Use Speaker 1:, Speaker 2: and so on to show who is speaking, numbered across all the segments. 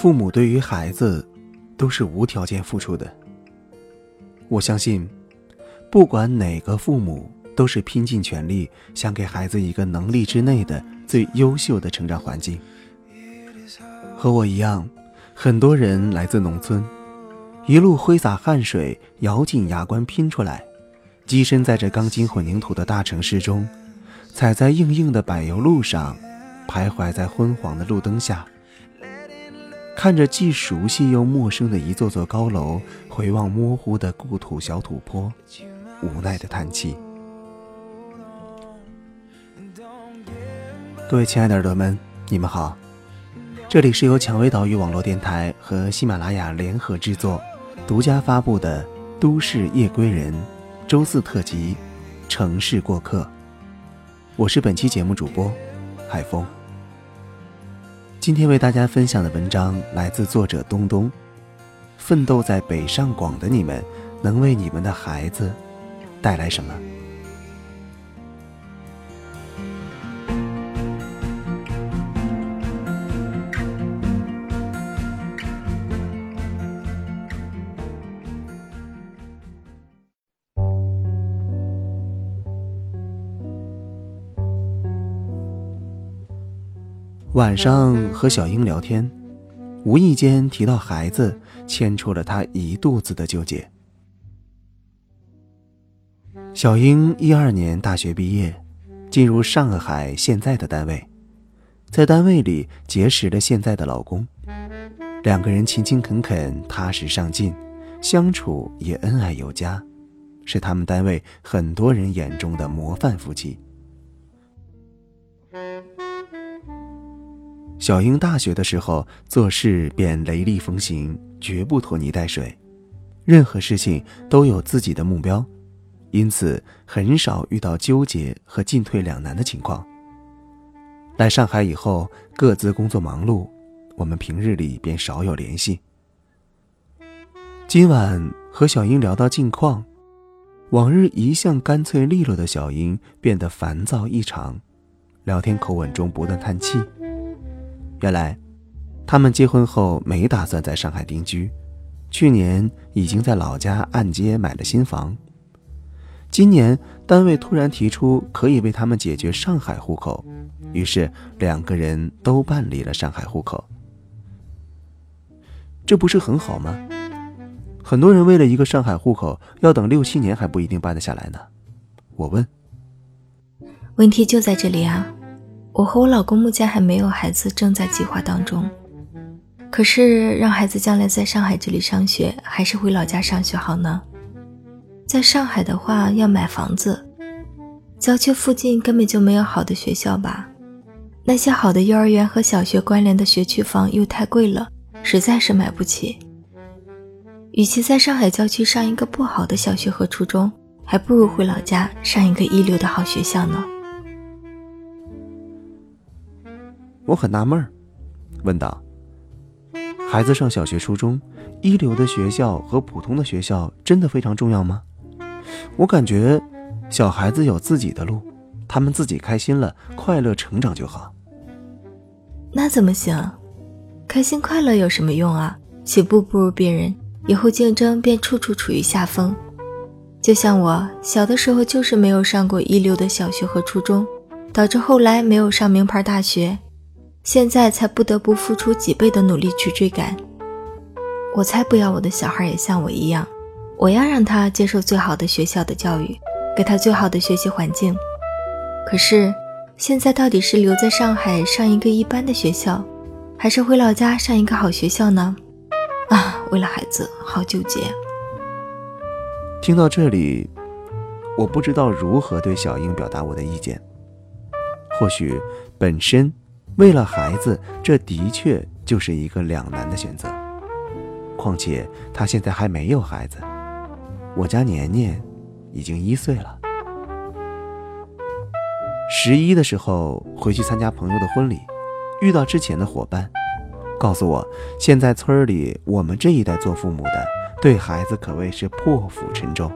Speaker 1: 父母对于孩子都是无条件付出的。我相信，不管哪个父母，都是拼尽全力想给孩子一个能力之内的最优秀的成长环境。和我一样，很多人来自农村，一路挥洒汗水，咬紧牙关拼出来，跻身在这钢筋混凝土的大城市中，踩在硬硬的柏油路上，徘徊在昏黄的路灯下。看着既熟悉又陌生的一座座高楼，回望模糊的故土小土坡，无奈的叹气。各位亲爱的耳朵们，你们好，这里是由蔷薇岛屿网络电台和喜马拉雅联合制作、独家发布的《都市夜归人》周四特辑《城市过客》，我是本期节目主播海峰。今天为大家分享的文章来自作者东东。奋斗在北上广的你们，能为你们的孩子带来什么？晚上和小英聊天，无意间提到孩子，牵出了她一肚子的纠结。小英一二年大学毕业，进入上海现在的单位，在单位里结识了现在的老公，两个人勤勤恳恳、踏实上进，相处也恩爱有加，是他们单位很多人眼中的模范夫妻。小英大学的时候做事便雷厉风行，绝不拖泥带水，任何事情都有自己的目标，因此很少遇到纠结和进退两难的情况。来上海以后，各自工作忙碌，我们平日里便少有联系。今晚和小英聊到近况，往日一向干脆利落的小英变得烦躁异常，聊天口吻中不断叹气。原来，他们结婚后没打算在上海定居，去年已经在老家按揭买了新房。今年单位突然提出可以为他们解决上海户口，于是两个人都办理了上海户口。这不是很好吗？很多人为了一个上海户口，要等六七年还不一定办得下来呢。我问，
Speaker 2: 问题就在这里啊。我和我老公目前还没有孩子，正在计划当中。可是让孩子将来在上海这里上学，还是回老家上学好呢？在上海的话要买房子，郊区附近根本就没有好的学校吧？那些好的幼儿园和小学关联的学区房又太贵了，实在是买不起。与其在上海郊区上一个不好的小学和初中，还不如回老家上一个一流的好学校呢。
Speaker 1: 我很纳闷儿，问道：“孩子上小学、初中，一流的学校和普通的学校真的非常重要吗？我感觉，小孩子有自己的路，他们自己开心了、快乐成长就好。
Speaker 2: 那怎么行？开心快乐有什么用啊？起步不如别人，以后竞争便处处处于下风。就像我小的时候，就是没有上过一流的小学和初中，导致后来没有上名牌大学。”现在才不得不付出几倍的努力去追赶。我才不要我的小孩也像我一样，我要让他接受最好的学校的教育，给他最好的学习环境。可是现在到底是留在上海上一个一般的学校，还是回老家上一个好学校呢？啊，为了孩子，好纠结。
Speaker 1: 听到这里，我不知道如何对小英表达我的意见。或许本身。为了孩子，这的确就是一个两难的选择。况且他现在还没有孩子，我家年年已经一岁了。十一的时候回去参加朋友的婚礼，遇到之前的伙伴，告诉我，现在村里我们这一代做父母的，对孩子可谓是破釜沉舟。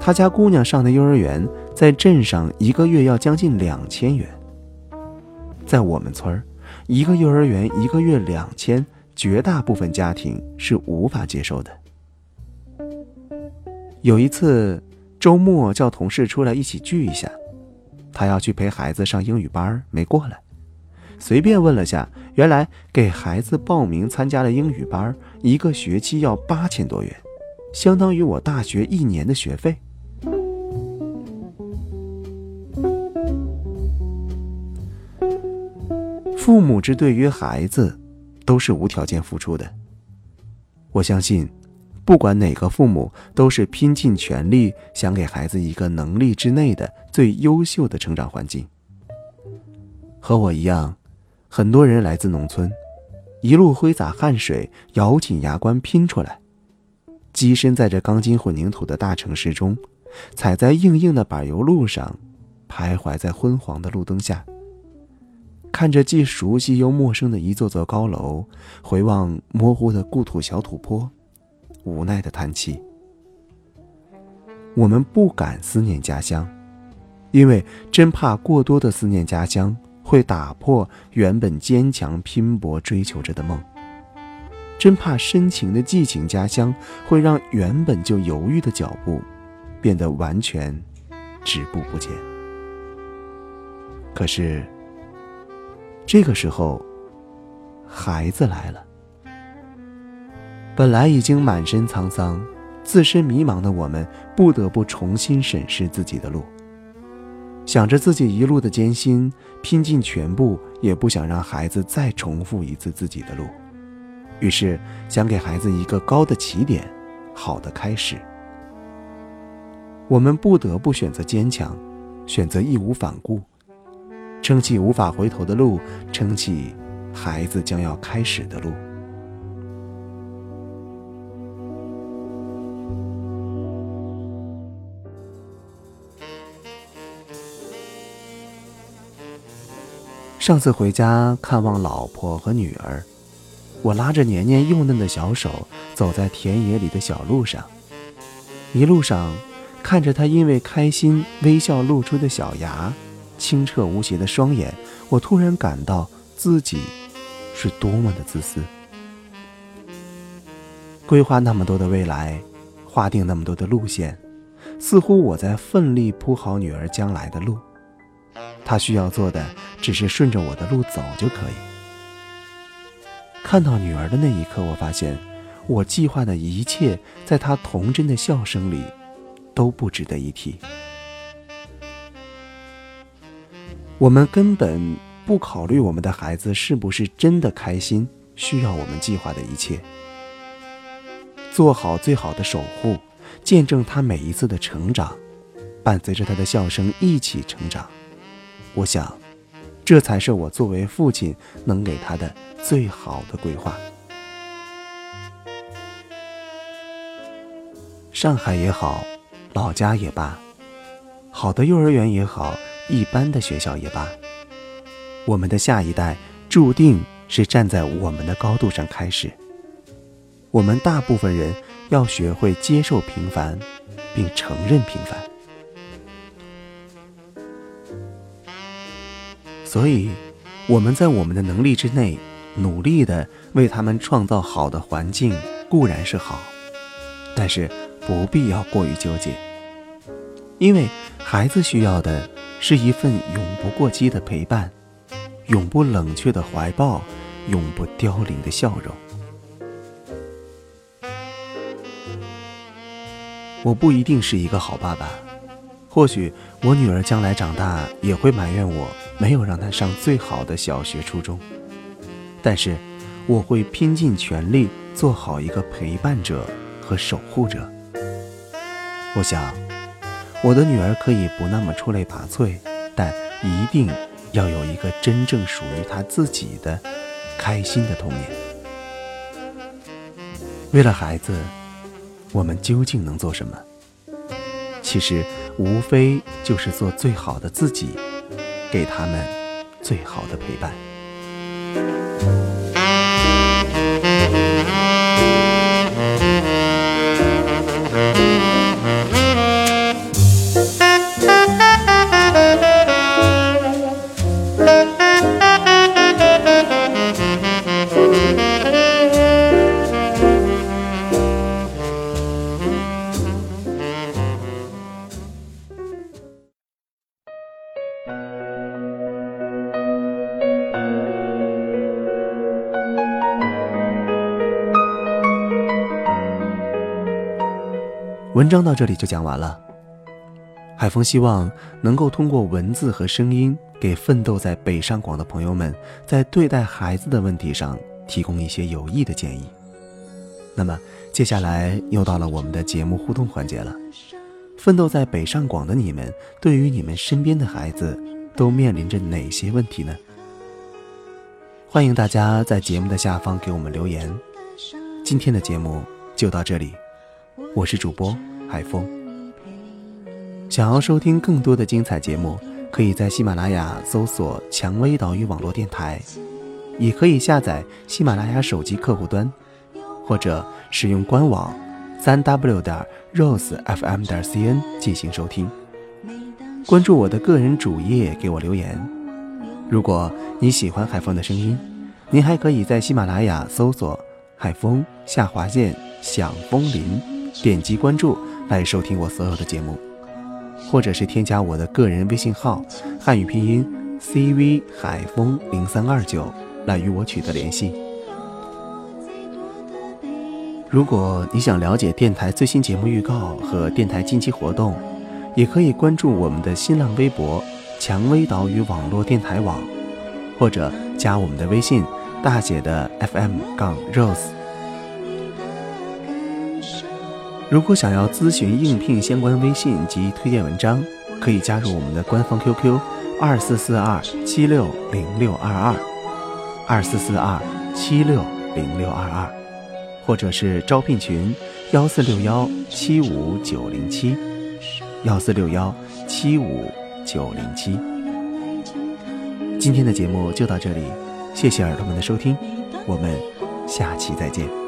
Speaker 1: 他家姑娘上的幼儿园，在镇上一个月要将近两千元。在我们村儿，一个幼儿园一个月两千，绝大部分家庭是无法接受的。有一次周末叫同事出来一起聚一下，他要去陪孩子上英语班，没过来。随便问了下，原来给孩子报名参加了英语班，一个学期要八千多元，相当于我大学一年的学费。父母之对于孩子，都是无条件付出的。我相信，不管哪个父母，都是拼尽全力想给孩子一个能力之内的最优秀的成长环境。和我一样。很多人来自农村，一路挥洒汗水，咬紧牙关拼出来，跻身在这钢筋混凝土的大城市中，踩在硬硬的柏油路上，徘徊在昏黄的路灯下，看着既熟悉又陌生的一座座高楼，回望模糊的故土小土坡，无奈的叹气。我们不敢思念家乡，因为真怕过多的思念家乡。会打破原本坚强拼搏追求着的梦，真怕深情的寄情家乡会让原本就犹豫的脚步变得完全止步不前。可是这个时候，孩子来了，本来已经满身沧桑、自身迷茫的我们，不得不重新审视自己的路。想着自己一路的艰辛，拼尽全部，也不想让孩子再重复一次自己的路，于是想给孩子一个高的起点，好的开始。我们不得不选择坚强，选择义无反顾，撑起无法回头的路，撑起孩子将要开始的路。上次回家看望老婆和女儿，我拉着年年幼嫩的小手走在田野里的小路上，一路上看着她因为开心微笑露出的小牙，清澈无邪的双眼，我突然感到自己是多么的自私。规划那么多的未来，划定那么多的路线，似乎我在奋力铺好女儿将来的路。她需要做的只是顺着我的路走就可以。看到女儿的那一刻，我发现我计划的一切，在她童真的笑声里，都不值得一提。我们根本不考虑我们的孩子是不是真的开心，需要我们计划的一切。做好最好的守护，见证他每一次的成长，伴随着他的笑声一起成长。我想，这才是我作为父亲能给他的最好的规划。上海也好，老家也罢，好的幼儿园也好，一般的学校也罢，我们的下一代注定是站在我们的高度上开始。我们大部分人要学会接受平凡，并承认平凡。所以，我们在我们的能力之内，努力的为他们创造好的环境固然是好，但是不必要过于纠结，因为孩子需要的是一份永不过期的陪伴，永不冷却的怀抱，永不凋零的笑容。我不一定是一个好爸爸。或许我女儿将来长大也会埋怨我没有让她上最好的小学、初中，但是我会拼尽全力做好一个陪伴者和守护者。我想，我的女儿可以不那么出类拔萃，但一定要有一个真正属于她自己的开心的童年。为了孩子，我们究竟能做什么？其实。无非就是做最好的自己，给他们最好的陪伴。文章到这里就讲完了。海峰希望能够通过文字和声音，给奋斗在北上广的朋友们，在对待孩子的问题上提供一些有益的建议。那么，接下来又到了我们的节目互动环节了。奋斗在北上广的你们，对于你们身边的孩子，都面临着哪些问题呢？欢迎大家在节目的下方给我们留言。今天的节目就到这里。我是主播海峰。想要收听更多的精彩节目，可以在喜马拉雅搜索“蔷薇岛屿网络电台”，也可以下载喜马拉雅手机客户端，或者使用官网三 w 点 rosefm 点 cn 进行收听。关注我的个人主页，给我留言。如果你喜欢海峰的声音，您还可以在喜马拉雅搜索“海峰下划线响风铃”。点击关注来收听我所有的节目，或者是添加我的个人微信号汉语拼音 cv 海风零三二九来与我取得联系。如果你想了解电台最新节目预告和电台近期活动，也可以关注我们的新浪微博“蔷薇岛屿网络电台网”，或者加我们的微信大写的 FM 杠 Rose。如果想要咨询应聘相关微信及推荐文章，可以加入我们的官方 QQ：二四四二七六零六二二，二四四二七六零六二二，或者是招聘群：幺四六幺七五九零七，幺四六幺七五九零七。今天的节目就到这里，谢谢耳朵们的收听，我们下期再见。